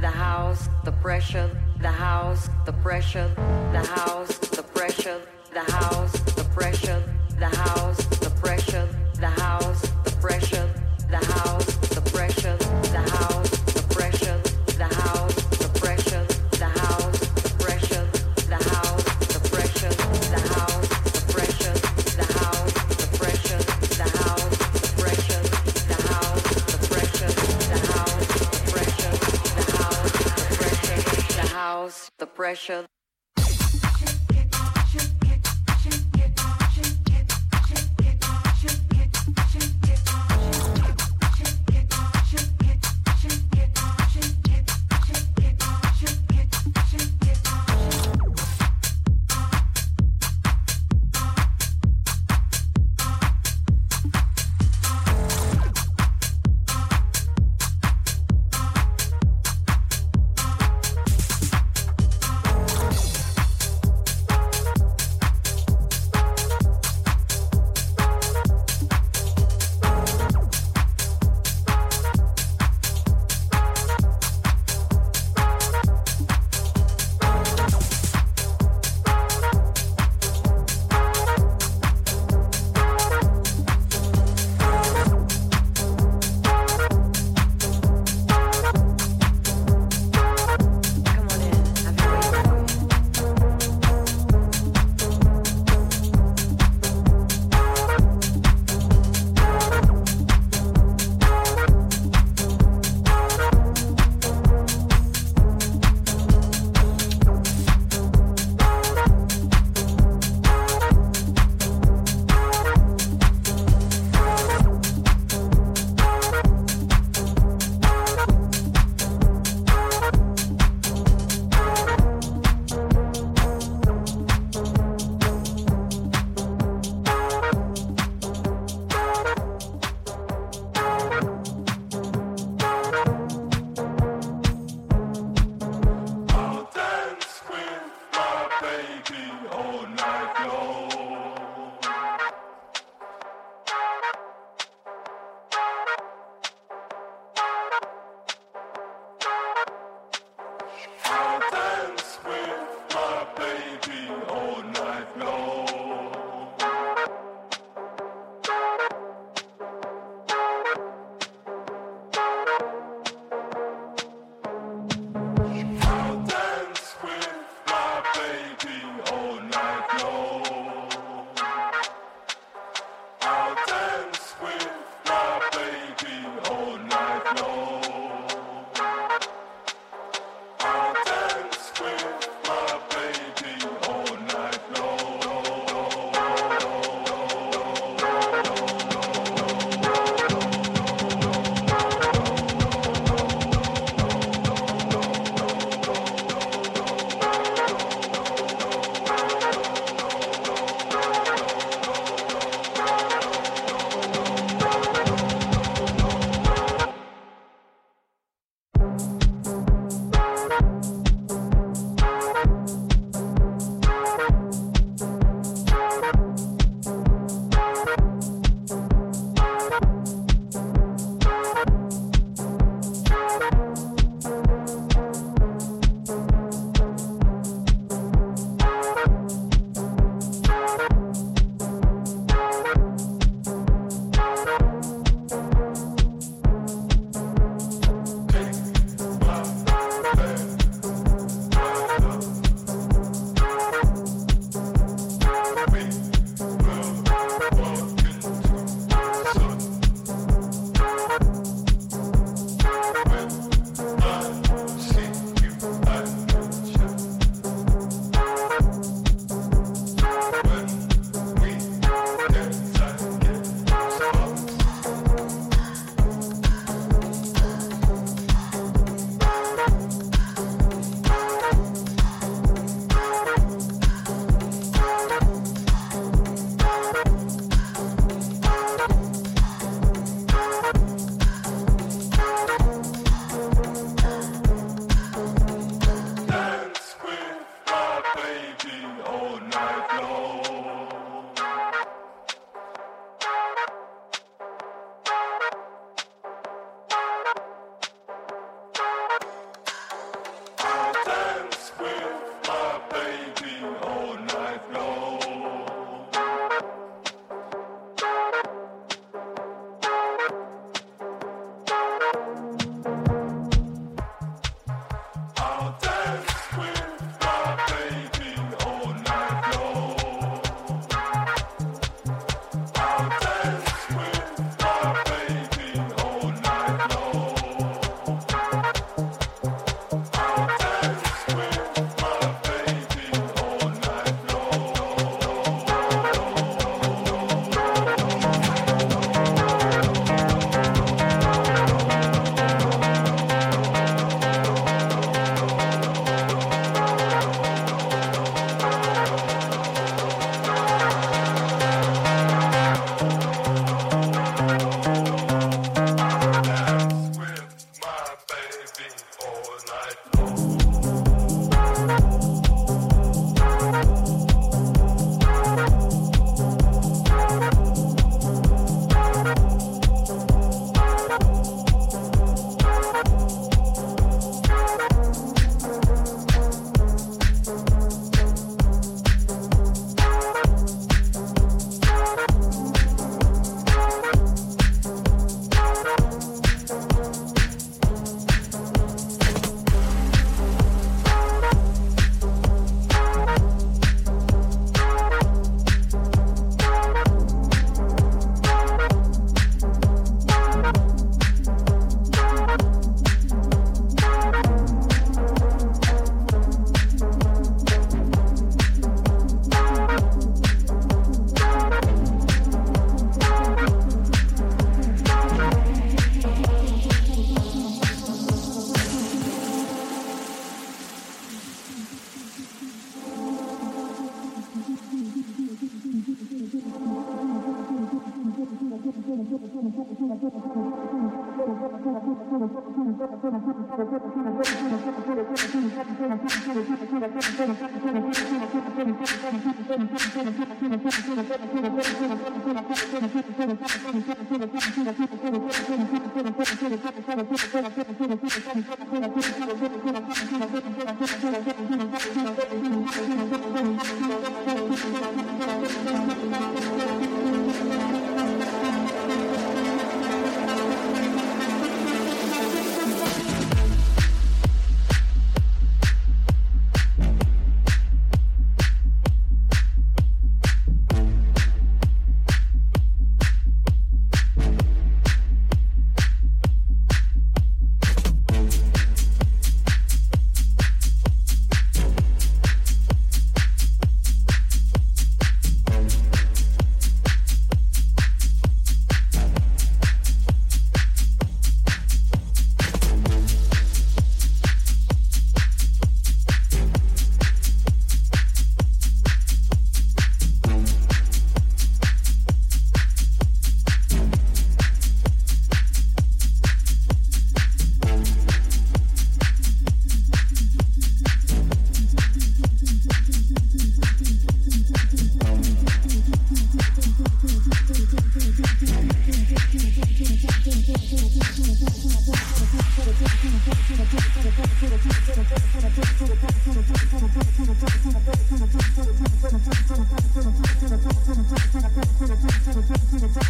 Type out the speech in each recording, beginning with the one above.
the house, the pressure, the house, the pressure, the house, the pressure, the house, the pressure, the house, the pressure. pressure.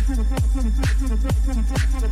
Thank you.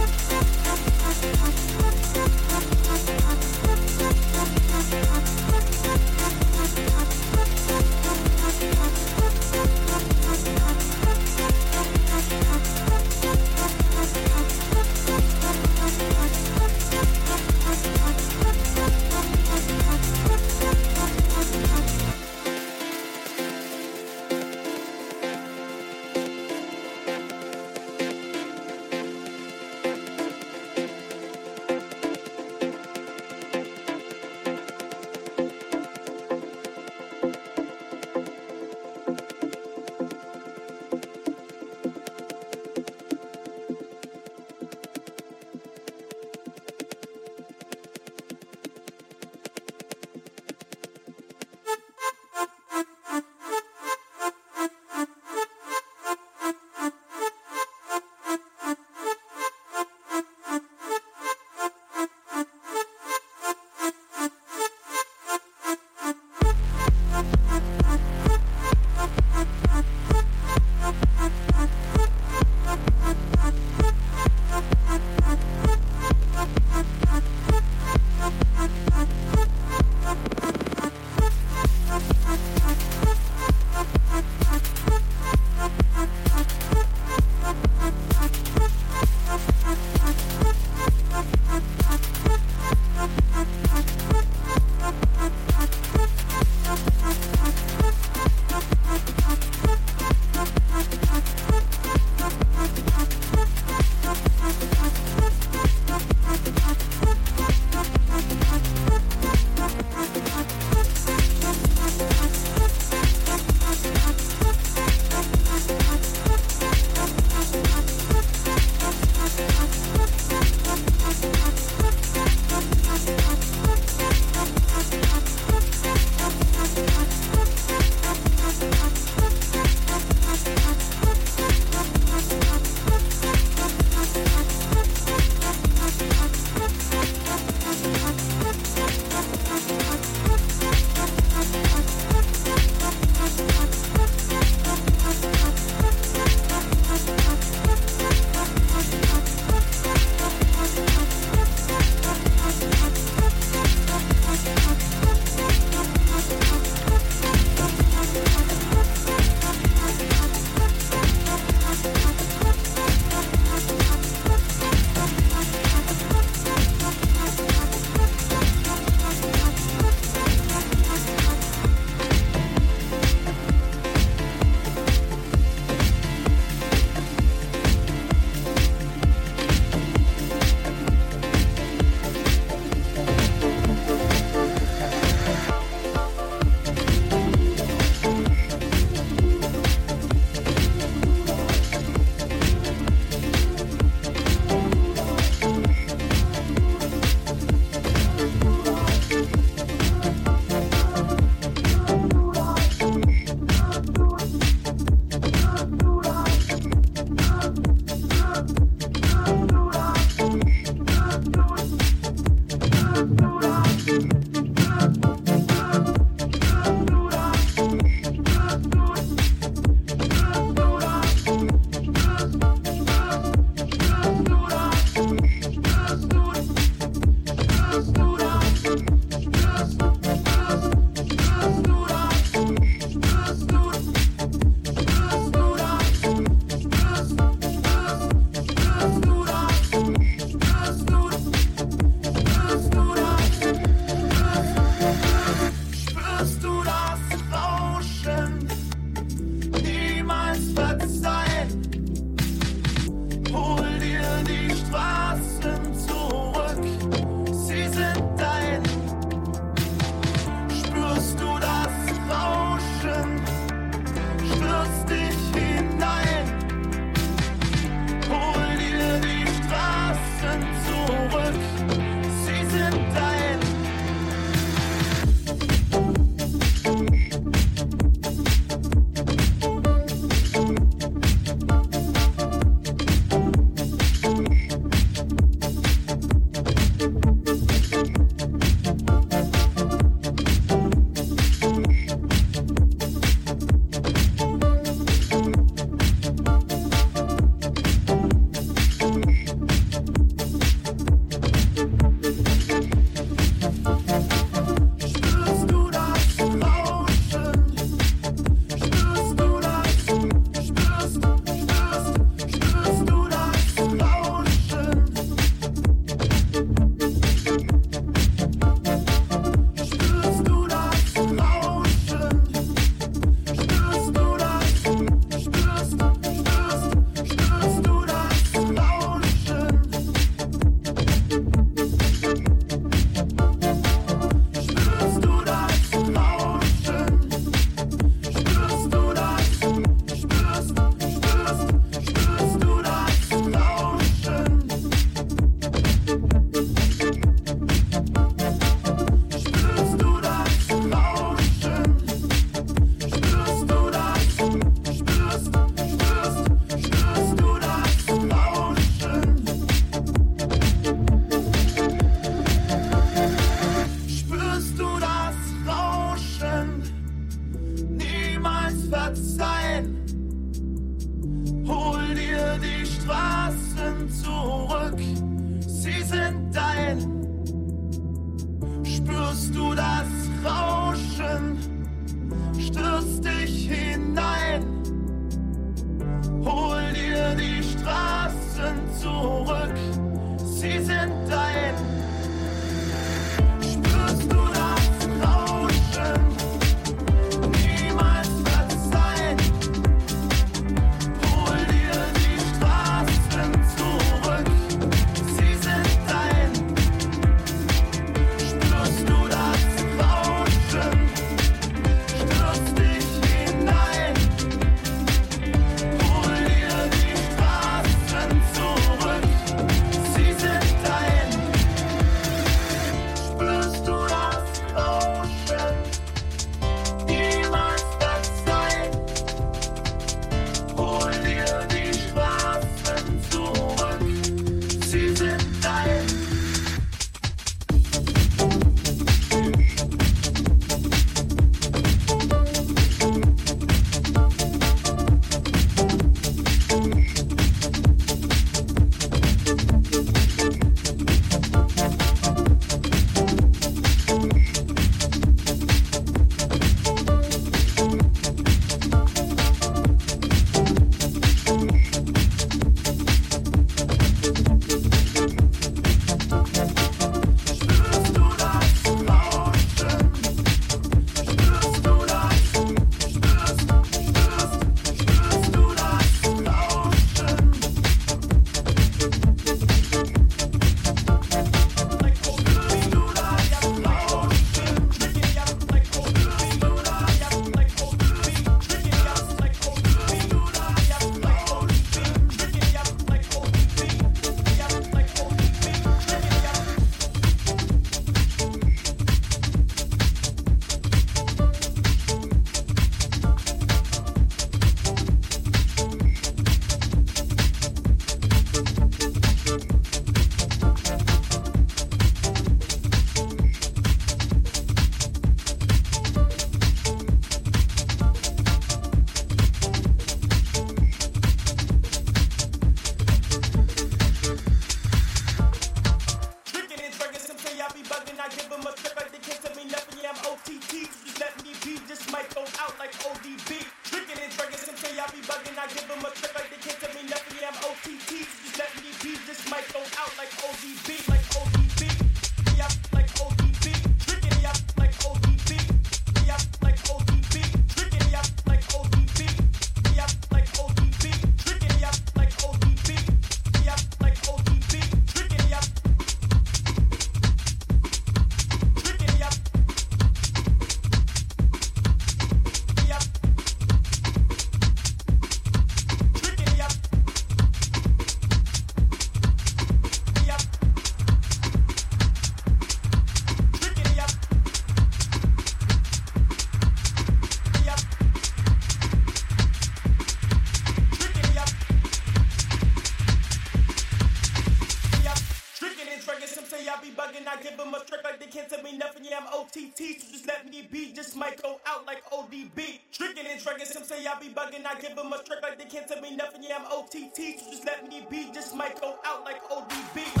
be bugging, I give them a strike like they can't tell me nothing. Yeah, I'm OTT, so just let me be. Just might go out like ODB.